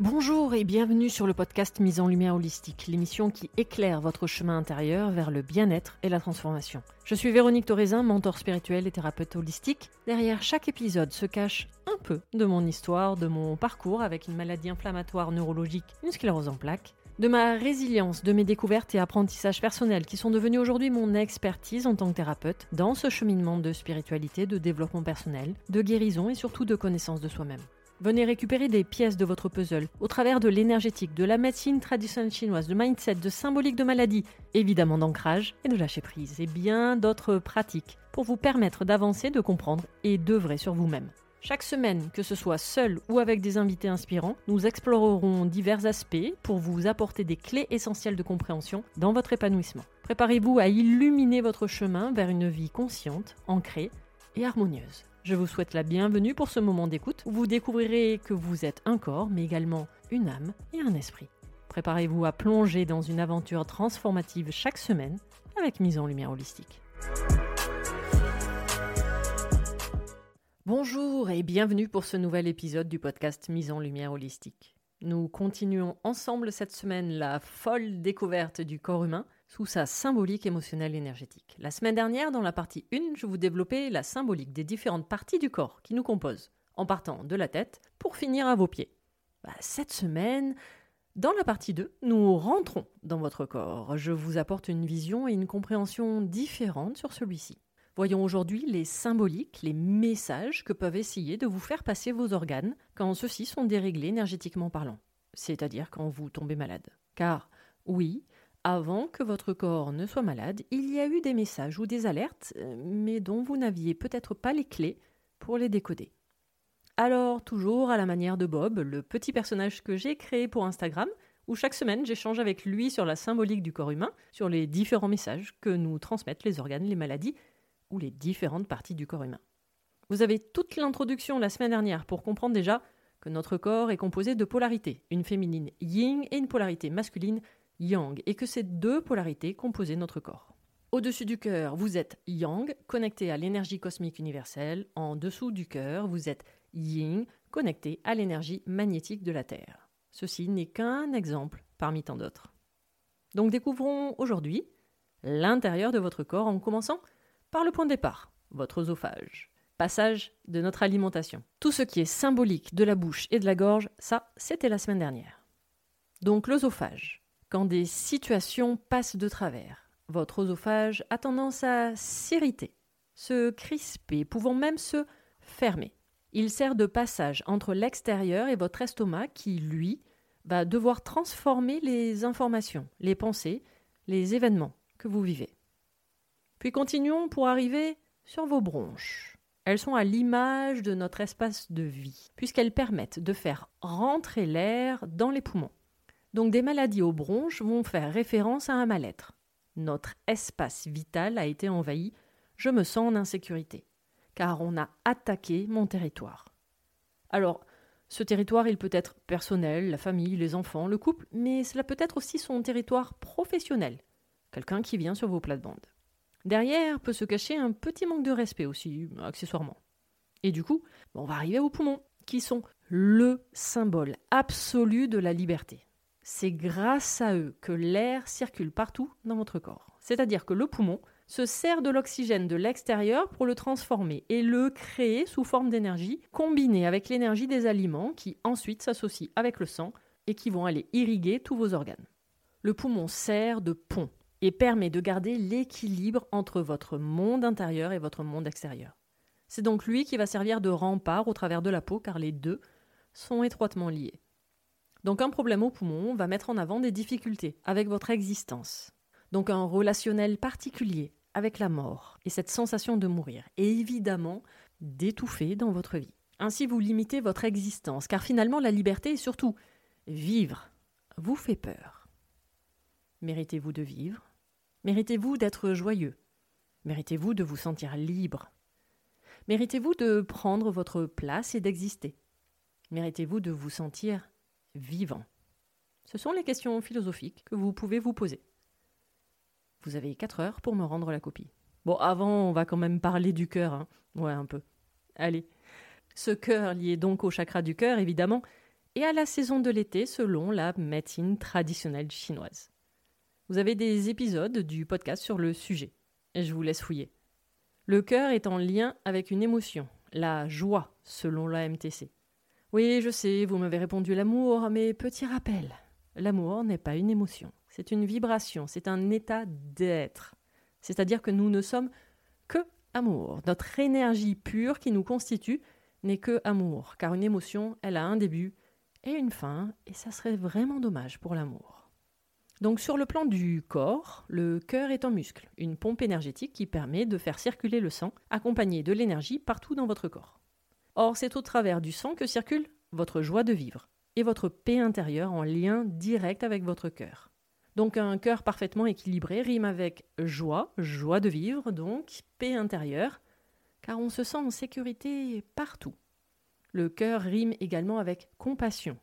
Bonjour et bienvenue sur le podcast Mise en Lumière Holistique, l'émission qui éclaire votre chemin intérieur vers le bien-être et la transformation. Je suis Véronique Thorezin, mentor spirituel et thérapeute holistique. Derrière chaque épisode se cache un peu de mon histoire, de mon parcours avec une maladie inflammatoire neurologique, une sclérose en plaques, de ma résilience, de mes découvertes et apprentissages personnels qui sont devenus aujourd'hui mon expertise en tant que thérapeute dans ce cheminement de spiritualité, de développement personnel, de guérison et surtout de connaissance de soi-même. Venez récupérer des pièces de votre puzzle au travers de l'énergétique, de la médecine traditionnelle chinoise, de mindset, de symbolique de maladie, évidemment d'ancrage et de lâcher prise, et bien d'autres pratiques pour vous permettre d'avancer, de comprendre et d'œuvrer sur vous-même. Chaque semaine, que ce soit seul ou avec des invités inspirants, nous explorerons divers aspects pour vous apporter des clés essentielles de compréhension dans votre épanouissement. Préparez-vous à illuminer votre chemin vers une vie consciente, ancrée et harmonieuse. Je vous souhaite la bienvenue pour ce moment d'écoute où vous découvrirez que vous êtes un corps, mais également une âme et un esprit. Préparez-vous à plonger dans une aventure transformative chaque semaine avec mise en lumière holistique. Bonjour et bienvenue pour ce nouvel épisode du podcast Mise en lumière holistique. Nous continuons ensemble cette semaine la folle découverte du corps humain sous sa symbolique émotionnelle énergétique. La semaine dernière, dans la partie 1, je vous développais la symbolique des différentes parties du corps qui nous composent, en partant de la tête pour finir à vos pieds. Bah, cette semaine, dans la partie 2, nous rentrons dans votre corps. Je vous apporte une vision et une compréhension différentes sur celui-ci. Voyons aujourd'hui les symboliques, les messages que peuvent essayer de vous faire passer vos organes quand ceux-ci sont déréglés énergétiquement parlant, c'est-à-dire quand vous tombez malade. Car oui, avant que votre corps ne soit malade, il y a eu des messages ou des alertes, euh, mais dont vous n'aviez peut-être pas les clés pour les décoder. Alors, toujours à la manière de Bob, le petit personnage que j'ai créé pour Instagram, où chaque semaine j'échange avec lui sur la symbolique du corps humain, sur les différents messages que nous transmettent les organes, les maladies ou les différentes parties du corps humain. Vous avez toute l'introduction la semaine dernière pour comprendre déjà que notre corps est composé de polarités, une féminine yin et une polarité masculine yang, et que ces deux polarités composaient notre corps. Au-dessus du cœur, vous êtes yang, connecté à l'énergie cosmique universelle. En dessous du cœur, vous êtes yin, connecté à l'énergie magnétique de la Terre. Ceci n'est qu'un exemple parmi tant d'autres. Donc découvrons aujourd'hui l'intérieur de votre corps en commençant par le point de départ, votre oesophage. Passage de notre alimentation. Tout ce qui est symbolique de la bouche et de la gorge, ça, c'était la semaine dernière. Donc l'oesophage quand des situations passent de travers. Votre oesophage a tendance à s'irriter, se crisper, pouvant même se fermer. Il sert de passage entre l'extérieur et votre estomac qui, lui, va devoir transformer les informations, les pensées, les événements que vous vivez. Puis continuons pour arriver sur vos bronches. Elles sont à l'image de notre espace de vie, puisqu'elles permettent de faire rentrer l'air dans les poumons. Donc des maladies aux bronches vont faire référence à un mal-être. Notre espace vital a été envahi, je me sens en insécurité, car on a attaqué mon territoire. Alors, ce territoire, il peut être personnel, la famille, les enfants, le couple, mais cela peut être aussi son territoire professionnel, quelqu'un qui vient sur vos plates-bandes. Derrière peut se cacher un petit manque de respect aussi, accessoirement. Et du coup, on va arriver aux poumons, qui sont le symbole absolu de la liberté c'est grâce à eux que l'air circule partout dans votre corps. C'est-à-dire que le poumon se sert de l'oxygène de l'extérieur pour le transformer et le créer sous forme d'énergie combinée avec l'énergie des aliments qui ensuite s'associent avec le sang et qui vont aller irriguer tous vos organes. Le poumon sert de pont et permet de garder l'équilibre entre votre monde intérieur et votre monde extérieur. C'est donc lui qui va servir de rempart au travers de la peau car les deux sont étroitement liés. Donc un problème au poumon va mettre en avant des difficultés avec votre existence. Donc un relationnel particulier avec la mort et cette sensation de mourir. Et évidemment, d'étouffer dans votre vie. Ainsi vous limitez votre existence, car finalement la liberté et surtout vivre vous fait peur. Méritez-vous de vivre Méritez-vous d'être joyeux Méritez-vous de vous sentir libre Méritez-vous de prendre votre place et d'exister Méritez-vous de vous sentir vivant Ce sont les questions philosophiques que vous pouvez vous poser. Vous avez quatre heures pour me rendre la copie. Bon, avant, on va quand même parler du cœur. Hein. Ouais, un peu. Allez. Ce cœur lié donc au chakra du cœur, évidemment, et à la saison de l'été selon la médecine traditionnelle chinoise. Vous avez des épisodes du podcast sur le sujet, et je vous laisse fouiller. Le cœur est en lien avec une émotion, la joie, selon la MTC. Oui, je sais, vous m'avez répondu l'amour, mais petit rappel, l'amour n'est pas une émotion, c'est une vibration, c'est un état d'être. C'est-à-dire que nous ne sommes que amour. Notre énergie pure qui nous constitue n'est que amour, car une émotion, elle a un début et une fin, et ça serait vraiment dommage pour l'amour. Donc sur le plan du corps, le cœur est un muscle, une pompe énergétique qui permet de faire circuler le sang, accompagné de l'énergie partout dans votre corps. Or, c'est au travers du sang que circule votre joie de vivre et votre paix intérieure en lien direct avec votre cœur. Donc un cœur parfaitement équilibré rime avec joie, joie de vivre, donc paix intérieure, car on se sent en sécurité partout. Le cœur rime également avec compassion,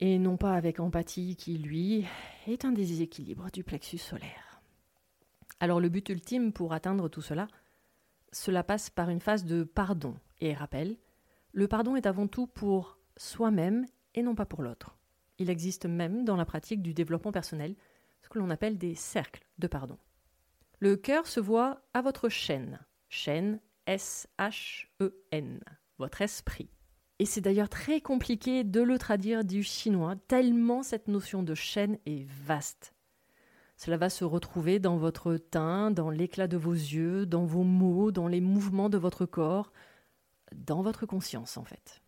et non pas avec empathie qui, lui, est un déséquilibre du plexus solaire. Alors le but ultime pour atteindre tout cela, cela passe par une phase de pardon. Et rappel, le pardon est avant tout pour soi-même et non pas pour l'autre. Il existe même dans la pratique du développement personnel ce que l'on appelle des cercles de pardon. Le cœur se voit à votre chaîne, chaîne S-H-E-N, votre esprit. Et c'est d'ailleurs très compliqué de le traduire du chinois, tellement cette notion de chaîne est vaste. Cela va se retrouver dans votre teint, dans l'éclat de vos yeux, dans vos mots, dans les mouvements de votre corps, dans votre conscience en fait.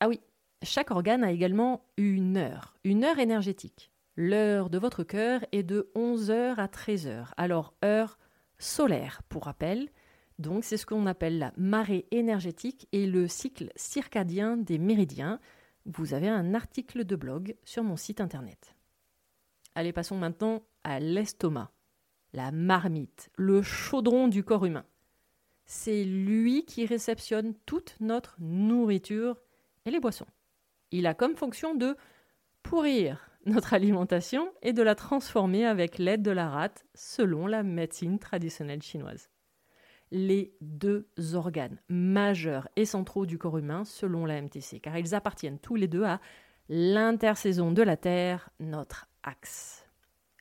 Ah oui, chaque organe a également une heure, une heure énergétique. L'heure de votre cœur est de 11h à 13h, alors heure solaire pour rappel, donc c'est ce qu'on appelle la marée énergétique et le cycle circadien des méridiens. Vous avez un article de blog sur mon site internet. Allez, passons maintenant à l'estomac, la marmite, le chaudron du corps humain. C'est lui qui réceptionne toute notre nourriture et les boissons. Il a comme fonction de pourrir notre alimentation et de la transformer avec l'aide de la rate selon la médecine traditionnelle chinoise les deux organes majeurs et centraux du corps humain selon la MTC, car ils appartiennent tous les deux à l'intersaison de la Terre, notre axe.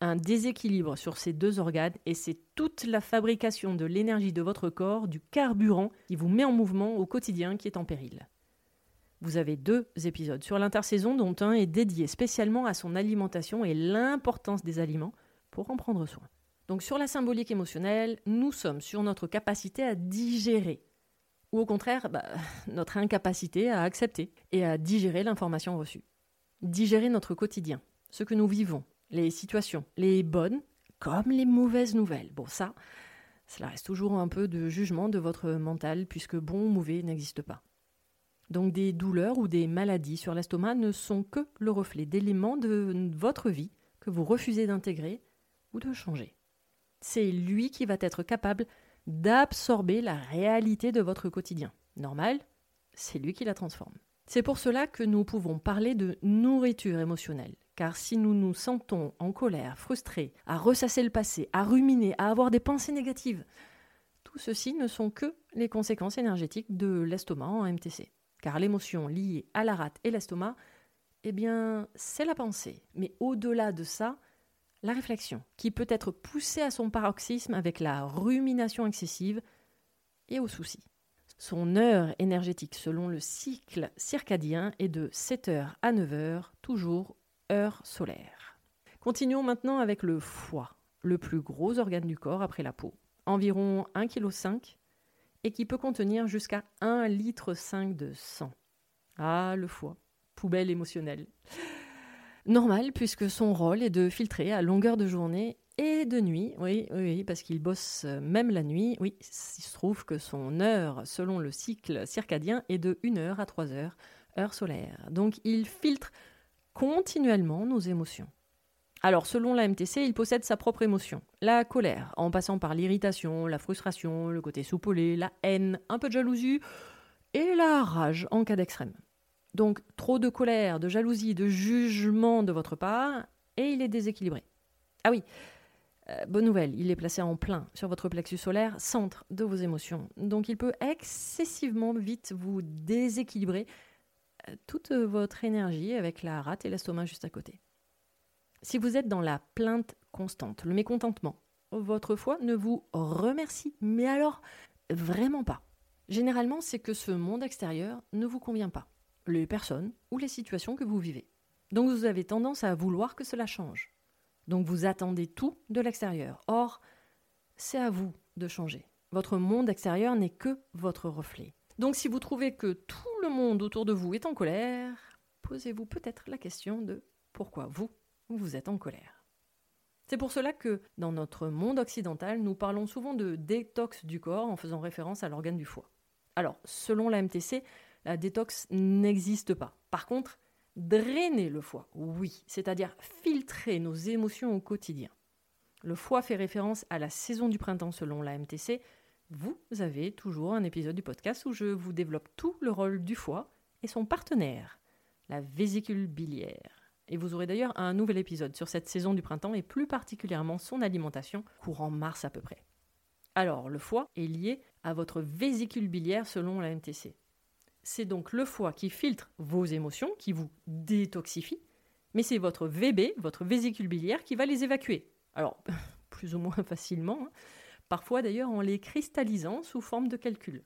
Un déséquilibre sur ces deux organes et c'est toute la fabrication de l'énergie de votre corps, du carburant qui vous met en mouvement au quotidien qui est en péril. Vous avez deux épisodes sur l'intersaison dont un est dédié spécialement à son alimentation et l'importance des aliments pour en prendre soin. Donc sur la symbolique émotionnelle, nous sommes sur notre capacité à digérer, ou au contraire, bah, notre incapacité à accepter et à digérer l'information reçue. Digérer notre quotidien, ce que nous vivons, les situations, les bonnes comme les mauvaises nouvelles. Bon, ça, cela reste toujours un peu de jugement de votre mental, puisque bon ou mauvais n'existe pas. Donc des douleurs ou des maladies sur l'estomac ne sont que le reflet d'éléments de votre vie que vous refusez d'intégrer ou de changer. C'est lui qui va être capable d'absorber la réalité de votre quotidien. Normal, c'est lui qui la transforme. C'est pour cela que nous pouvons parler de nourriture émotionnelle. Car si nous nous sentons en colère, frustrés, à ressasser le passé, à ruminer, à avoir des pensées négatives, tout ceci ne sont que les conséquences énergétiques de l'estomac en MTC. Car l'émotion liée à la rate et l'estomac, eh bien, c'est la pensée. Mais au-delà de ça, la réflexion, qui peut être poussée à son paroxysme avec la rumination excessive et au souci. Son heure énergétique selon le cycle circadien est de 7h à 9h, toujours heure solaire. Continuons maintenant avec le foie, le plus gros organe du corps après la peau, environ 1,5 kg et qui peut contenir jusqu'à 1,5 litre de sang. Ah, le foie, poubelle émotionnelle. Normal, puisque son rôle est de filtrer à longueur de journée et de nuit. Oui, oui, parce qu'il bosse euh, même la nuit. Oui, il se trouve que son heure, selon le cycle circadien, est de 1 heure à 3 heures, heure solaire. Donc il filtre continuellement nos émotions. Alors, selon la MTC, il possède sa propre émotion, la colère, en passant par l'irritation, la frustration, le côté soupolé, la haine, un peu de jalousie et la rage en cas d'extrême. Donc, trop de colère, de jalousie, de jugement de votre part, et il est déséquilibré. Ah oui, euh, bonne nouvelle, il est placé en plein sur votre plexus solaire, centre de vos émotions. Donc, il peut excessivement vite vous déséquilibrer toute votre énergie avec la rate et l'estomac juste à côté. Si vous êtes dans la plainte constante, le mécontentement, votre foi ne vous remercie, mais alors vraiment pas. Généralement, c'est que ce monde extérieur ne vous convient pas, les personnes ou les situations que vous vivez. Donc vous avez tendance à vouloir que cela change. Donc vous attendez tout de l'extérieur. Or, c'est à vous de changer. Votre monde extérieur n'est que votre reflet. Donc si vous trouvez que tout le monde autour de vous est en colère, posez-vous peut-être la question de pourquoi vous vous êtes en colère. C'est pour cela que, dans notre monde occidental, nous parlons souvent de détox du corps en faisant référence à l'organe du foie. Alors, selon la MTC, la détox n'existe pas. Par contre, drainer le foie, oui, c'est-à-dire filtrer nos émotions au quotidien. Le foie fait référence à la saison du printemps selon la MTC. Vous avez toujours un épisode du podcast où je vous développe tout le rôle du foie et son partenaire, la vésicule biliaire. Et vous aurez d'ailleurs un nouvel épisode sur cette saison du printemps et plus particulièrement son alimentation, courant mars à peu près. Alors, le foie est lié à votre vésicule biliaire selon la MTC. C'est donc le foie qui filtre vos émotions, qui vous détoxifie, mais c'est votre VB, votre vésicule biliaire, qui va les évacuer. Alors, plus ou moins facilement, hein. Parfois d'ailleurs en les cristallisant sous forme de calcul.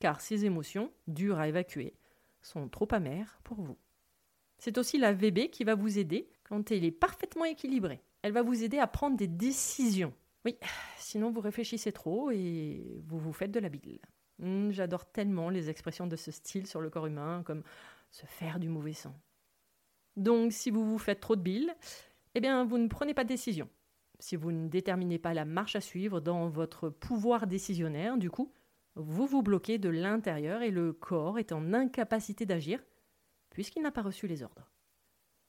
Car ces émotions, dures à évacuer, sont trop amères pour vous. C'est aussi la VB qui va vous aider quand elle est parfaitement équilibrée. Elle va vous aider à prendre des décisions. Oui, sinon vous réfléchissez trop et vous vous faites de la bile. Hmm, j'adore tellement les expressions de ce style sur le corps humain, comme se faire du mauvais sang. Donc, si vous vous faites trop de bile, eh bien, vous ne prenez pas de décision. Si vous ne déterminez pas la marche à suivre dans votre pouvoir décisionnaire, du coup, vous vous bloquez de l'intérieur et le corps est en incapacité d'agir puisqu'il n'a pas reçu les ordres.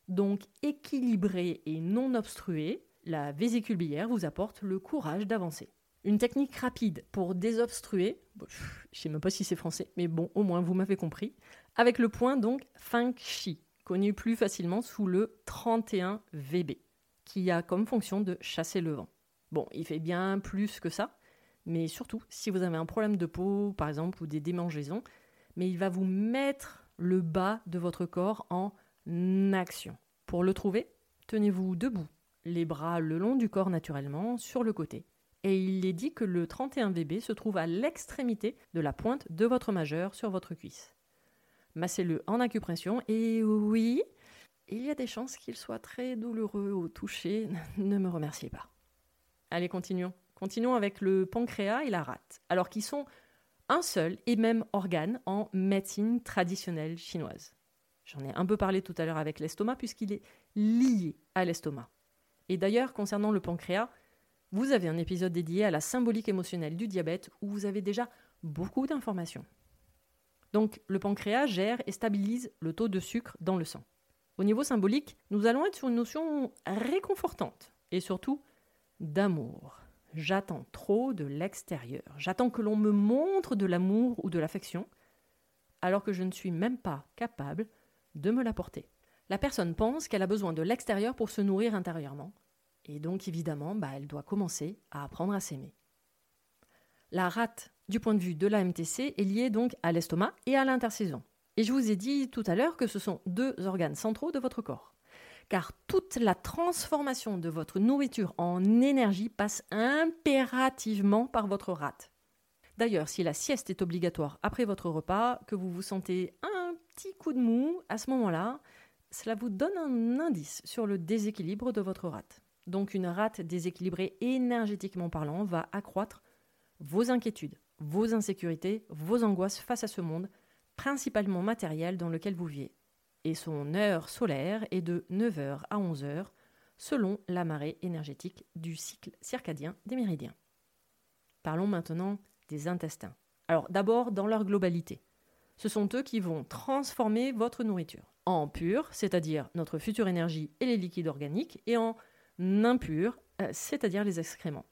Donc équilibré et non obstrué, la vésicule biliaire vous apporte le courage d'avancer. Une technique rapide pour désobstruer, je ne sais même pas si c'est français, mais bon, au moins vous m'avez compris, avec le point donc Feng Shi, connu plus facilement sous le 31 VB, qui a comme fonction de chasser le vent. Bon, il fait bien plus que ça, mais surtout si vous avez un problème de peau, par exemple, ou des démangeaisons, mais il va vous mettre le bas de votre corps en action. Pour le trouver, tenez-vous debout, les bras le long du corps naturellement, sur le côté. Et il est dit que le 31 VB se trouve à l'extrémité de la pointe de votre majeur sur votre cuisse. Massez-le en acupression et oui, il y a des chances qu'il soit très douloureux au toucher. ne me remerciez pas. Allez, continuons. Continuons avec le pancréas et la rate. Alors, qui sont un seul et même organe en médecine traditionnelle chinoise. J'en ai un peu parlé tout à l'heure avec l'estomac puisqu'il est lié à l'estomac. Et d'ailleurs, concernant le pancréas, vous avez un épisode dédié à la symbolique émotionnelle du diabète où vous avez déjà beaucoup d'informations. Donc, le pancréas gère et stabilise le taux de sucre dans le sang. Au niveau symbolique, nous allons être sur une notion réconfortante et surtout d'amour. J'attends trop de l'extérieur. J'attends que l'on me montre de l'amour ou de l'affection, alors que je ne suis même pas capable de me l'apporter. La personne pense qu'elle a besoin de l'extérieur pour se nourrir intérieurement, et donc évidemment, bah, elle doit commencer à apprendre à s'aimer. La rate, du point de vue de la MTC, est liée donc à l'estomac et à l'intersaison. Et je vous ai dit tout à l'heure que ce sont deux organes centraux de votre corps car toute la transformation de votre nourriture en énergie passe impérativement par votre rate. D'ailleurs, si la sieste est obligatoire après votre repas, que vous vous sentez un petit coup de mou, à ce moment-là, cela vous donne un indice sur le déséquilibre de votre rate. Donc une rate déséquilibrée énergétiquement parlant va accroître vos inquiétudes, vos insécurités, vos angoisses face à ce monde, principalement matériel dans lequel vous vivez et son heure solaire est de 9h à 11h, selon la marée énergétique du cycle circadien des méridiens. Parlons maintenant des intestins. Alors d'abord dans leur globalité. Ce sont eux qui vont transformer votre nourriture en pure, c'est-à-dire notre future énergie et les liquides organiques, et en impur, euh, c'est-à-dire les excréments.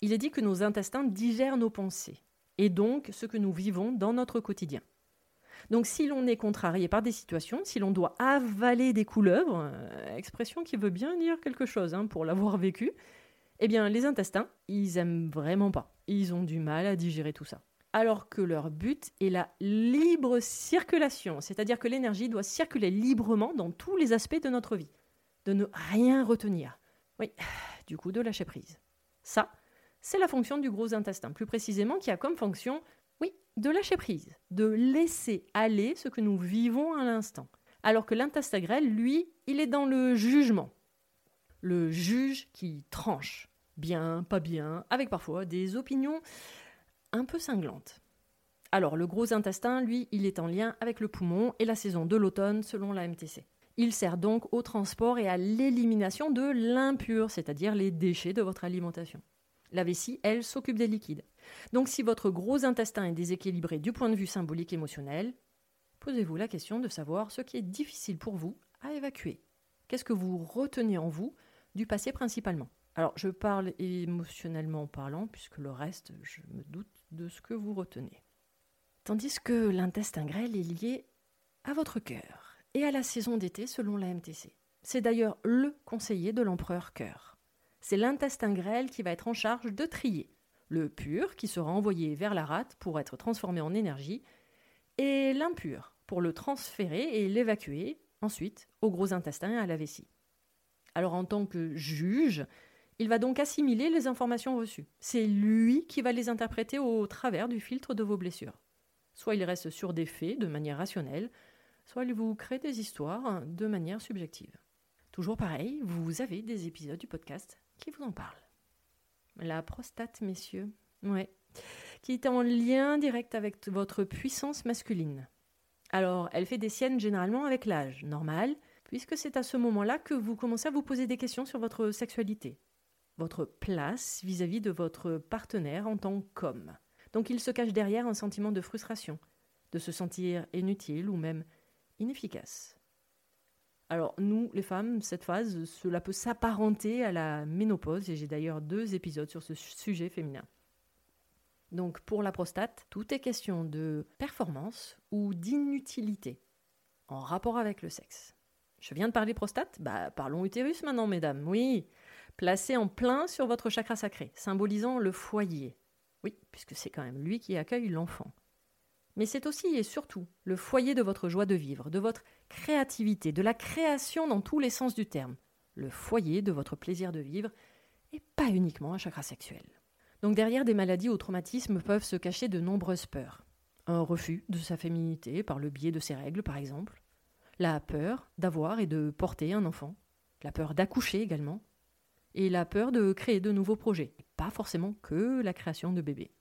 Il est dit que nos intestins digèrent nos pensées, et donc ce que nous vivons dans notre quotidien. Donc si l'on est contrarié par des situations, si l'on doit avaler des couleuvres, euh, expression qui veut bien dire quelque chose hein, pour l'avoir vécu, eh bien les intestins, ils aiment vraiment pas. Ils ont du mal à digérer tout ça. Alors que leur but est la libre circulation, c'est-à-dire que l'énergie doit circuler librement dans tous les aspects de notre vie, de ne rien retenir. Oui, du coup de lâcher prise. Ça, c'est la fonction du gros intestin, plus précisément qui a comme fonction oui, de lâcher prise, de laisser aller ce que nous vivons à l'instant. Alors que l'intestin grêle, lui, il est dans le jugement. Le juge qui tranche, bien, pas bien, avec parfois des opinions un peu cinglantes. Alors le gros intestin, lui, il est en lien avec le poumon et la saison de l'automne selon la MTC. Il sert donc au transport et à l'élimination de l'impur, c'est-à-dire les déchets de votre alimentation. La vessie, elle, s'occupe des liquides. Donc si votre gros intestin est déséquilibré du point de vue symbolique émotionnel, posez-vous la question de savoir ce qui est difficile pour vous à évacuer. Qu'est-ce que vous retenez en vous du passé principalement? Alors je parle émotionnellement parlant, puisque le reste, je me doute de ce que vous retenez. Tandis que l'intestin grêle est lié à votre cœur et à la saison d'été selon la MTC. C'est d'ailleurs le conseiller de l'empereur cœur. C'est l'intestin grêle qui va être en charge de trier le pur qui sera envoyé vers la rate pour être transformé en énergie, et l'impur pour le transférer et l'évacuer ensuite au gros intestin et à la vessie. Alors en tant que juge, il va donc assimiler les informations reçues. C'est lui qui va les interpréter au travers du filtre de vos blessures. Soit il reste sur des faits de manière rationnelle, soit il vous crée des histoires de manière subjective. Toujours pareil, vous avez des épisodes du podcast qui vous en parlent. La prostate, messieurs. Ouais. Qui est en lien direct avec votre puissance masculine. Alors, elle fait des siennes généralement avec l'âge, normal, puisque c'est à ce moment-là que vous commencez à vous poser des questions sur votre sexualité, votre place vis-à-vis de votre partenaire en tant qu'homme. Donc il se cache derrière un sentiment de frustration, de se sentir inutile ou même inefficace. Alors nous, les femmes, cette phase, cela peut s'apparenter à la ménopause, et j'ai d'ailleurs deux épisodes sur ce sujet féminin. Donc pour la prostate, tout est question de performance ou d'inutilité en rapport avec le sexe. Je viens de parler prostate Bah parlons utérus maintenant, mesdames. Oui, placé en plein sur votre chakra sacré, symbolisant le foyer. Oui, puisque c'est quand même lui qui accueille l'enfant mais c'est aussi et surtout le foyer de votre joie de vivre, de votre créativité, de la création dans tous les sens du terme, le foyer de votre plaisir de vivre, et pas uniquement un chakra sexuel. Donc derrière des maladies ou traumatismes peuvent se cacher de nombreuses peurs. Un refus de sa féminité par le biais de ses règles, par exemple. La peur d'avoir et de porter un enfant. La peur d'accoucher également. Et la peur de créer de nouveaux projets. pas forcément que la création de bébés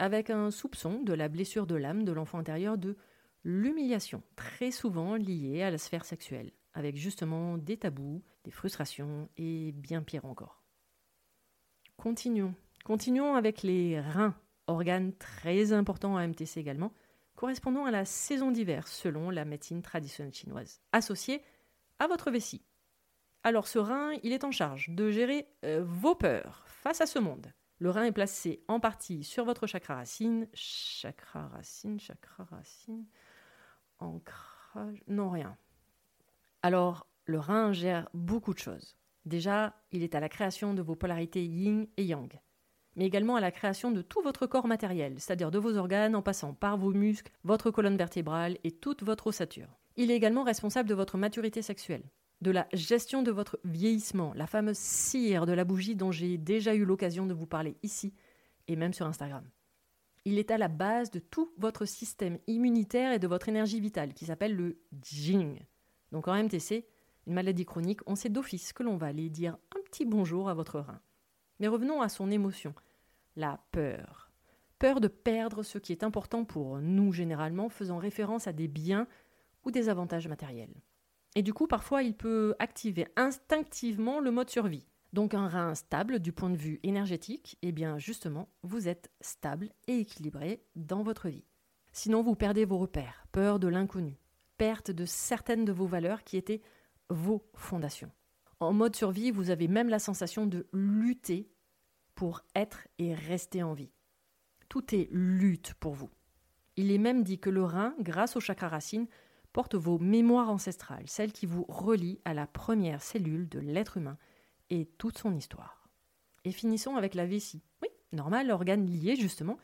avec un soupçon de la blessure de l'âme de l'enfant intérieur de l'humiliation, très souvent liée à la sphère sexuelle, avec justement des tabous, des frustrations et bien pire encore. Continuons. Continuons avec les reins, organes très importants à MTC également, correspondant à la saison d'hiver selon la médecine traditionnelle chinoise, associée à votre vessie. Alors ce rein, il est en charge de gérer euh, vos peurs face à ce monde, le rein est placé en partie sur votre chakra racine. Chakra racine, chakra racine. Ancrage. Non, rien. Alors, le rein gère beaucoup de choses. Déjà, il est à la création de vos polarités yin et yang, mais également à la création de tout votre corps matériel, c'est-à-dire de vos organes en passant par vos muscles, votre colonne vertébrale et toute votre ossature. Il est également responsable de votre maturité sexuelle de la gestion de votre vieillissement, la fameuse cire de la bougie dont j'ai déjà eu l'occasion de vous parler ici et même sur Instagram. Il est à la base de tout votre système immunitaire et de votre énergie vitale qui s'appelle le Jing. Donc en MTC, une maladie chronique, on sait d'office que l'on va aller dire un petit bonjour à votre rein. Mais revenons à son émotion, la peur. Peur de perdre ce qui est important pour nous généralement, faisant référence à des biens ou des avantages matériels. Et du coup, parfois, il peut activer instinctivement le mode survie. Donc un rein stable du point de vue énergétique, eh bien justement, vous êtes stable et équilibré dans votre vie. Sinon, vous perdez vos repères, peur de l'inconnu, perte de certaines de vos valeurs qui étaient vos fondations. En mode survie, vous avez même la sensation de lutter pour être et rester en vie. Tout est lutte pour vous. Il est même dit que le rein, grâce au chakra racine, porte vos mémoires ancestrales, celles qui vous relient à la première cellule de l'être humain et toute son histoire. Et finissons avec la vessie. Oui, normal, organe lié justement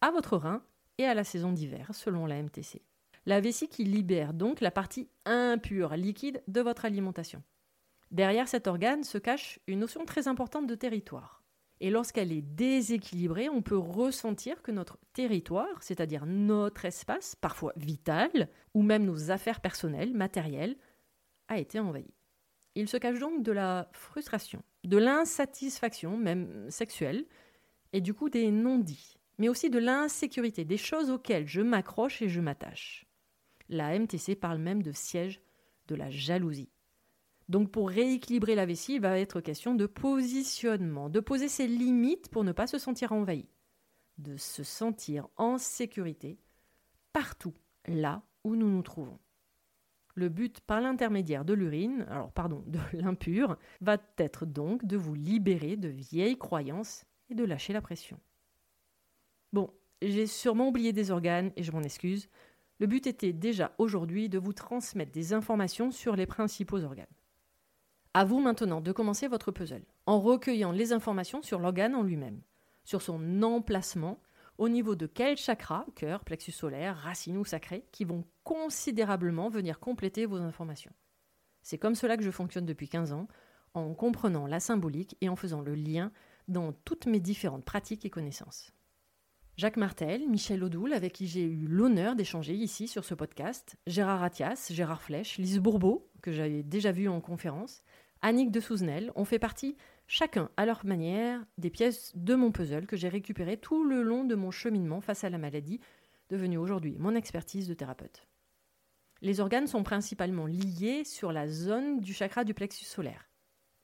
à votre rein et à la saison d'hiver, selon la MTC. La vessie qui libère donc la partie impure, liquide de votre alimentation. Derrière cet organe se cache une notion très importante de territoire. Et lorsqu'elle est déséquilibrée, on peut ressentir que notre territoire, c'est-à-dire notre espace, parfois vital, ou même nos affaires personnelles, matérielles, a été envahi. Il se cache donc de la frustration, de l'insatisfaction, même sexuelle, et du coup des non-dits, mais aussi de l'insécurité, des choses auxquelles je m'accroche et je m'attache. La MTC parle même de siège de la jalousie. Donc pour rééquilibrer la vessie, il va être question de positionnement, de poser ses limites pour ne pas se sentir envahi, de se sentir en sécurité partout là où nous nous trouvons. Le but par l'intermédiaire de l'urine, alors pardon, de l'impur, va être donc de vous libérer de vieilles croyances et de lâcher la pression. Bon, j'ai sûrement oublié des organes et je m'en excuse. Le but était déjà aujourd'hui de vous transmettre des informations sur les principaux organes. À vous maintenant de commencer votre puzzle en recueillant les informations sur l'organe en lui-même, sur son emplacement au niveau de quel chakra, cœur, plexus solaire, racine ou sacré, qui vont considérablement venir compléter vos informations. C'est comme cela que je fonctionne depuis 15 ans, en comprenant la symbolique et en faisant le lien dans toutes mes différentes pratiques et connaissances. Jacques Martel, Michel Audoul, avec qui j'ai eu l'honneur d'échanger ici sur ce podcast, Gérard Attias, Gérard Flèche, Lise Bourbeau, que j'avais déjà vu en conférence, Annick de Souzenel, ont fait partie chacun à leur manière, des pièces de mon puzzle que j'ai récupérées tout le long de mon cheminement face à la maladie, devenue aujourd'hui mon expertise de thérapeute. Les organes sont principalement liés sur la zone du chakra du plexus solaire.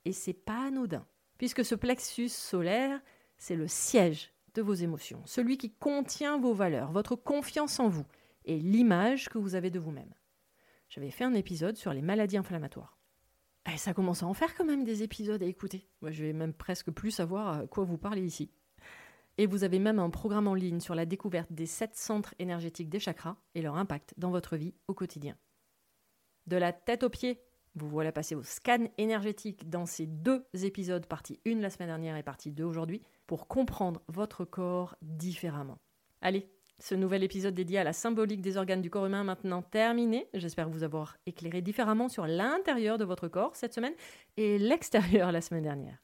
Et c'est pas anodin, puisque ce plexus solaire, c'est le siège de vos émotions, celui qui contient vos valeurs, votre confiance en vous et l'image que vous avez de vous-même. J'avais fait un épisode sur les maladies inflammatoires. Et eh, ça commence à en faire quand même des épisodes à écouter. Moi, je vais même presque plus savoir à quoi vous parlez ici. Et vous avez même un programme en ligne sur la découverte des sept centres énergétiques des chakras et leur impact dans votre vie au quotidien. De la tête aux pieds, vous voilà passer au scan énergétique dans ces deux épisodes, partie 1 la semaine dernière et partie 2 aujourd'hui, pour comprendre votre corps différemment. Allez, ce nouvel épisode dédié à la symbolique des organes du corps humain maintenant terminé. J'espère vous avoir éclairé différemment sur l'intérieur de votre corps cette semaine et l'extérieur la semaine dernière.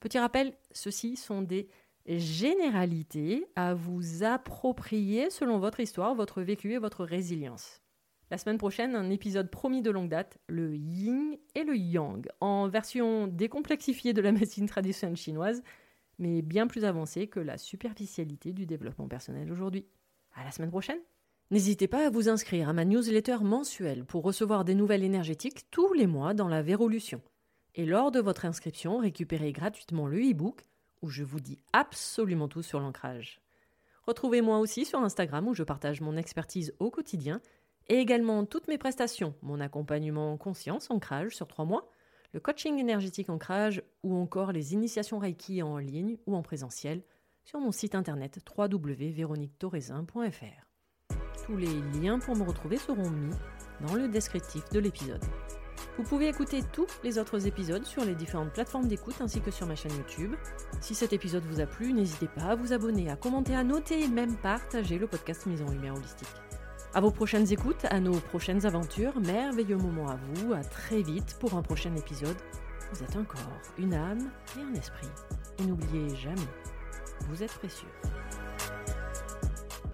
Petit rappel, ceux-ci sont des généralités à vous approprier selon votre histoire, votre vécu et votre résilience. La semaine prochaine, un épisode promis de longue date, le yin et le yang, en version décomplexifiée de la médecine traditionnelle chinoise, mais bien plus avancée que la superficialité du développement personnel aujourd'hui. À la semaine prochaine. N'hésitez pas à vous inscrire à ma newsletter mensuelle pour recevoir des nouvelles énergétiques tous les mois dans la Vérolution. Et lors de votre inscription, récupérez gratuitement le e-book où je vous dis absolument tout sur l'ancrage. Retrouvez-moi aussi sur Instagram où je partage mon expertise au quotidien et également toutes mes prestations, mon accompagnement conscience ancrage sur trois mois, le coaching énergétique ancrage ou encore les initiations Reiki en ligne ou en présentiel sur mon site internet www.véroniquetorezin.fr. Tous les liens pour me retrouver seront mis dans le descriptif de l'épisode. Vous pouvez écouter tous les autres épisodes sur les différentes plateformes d'écoute ainsi que sur ma chaîne YouTube. Si cet épisode vous a plu, n'hésitez pas à vous abonner, à commenter, à noter et même partager le podcast Mise en Lumière Holistique. À vos prochaines écoutes, à nos prochaines aventures, merveilleux moment à vous, à très vite pour un prochain épisode. Vous êtes un corps, une âme et un esprit. Et n'oubliez jamais vous êtes précieux.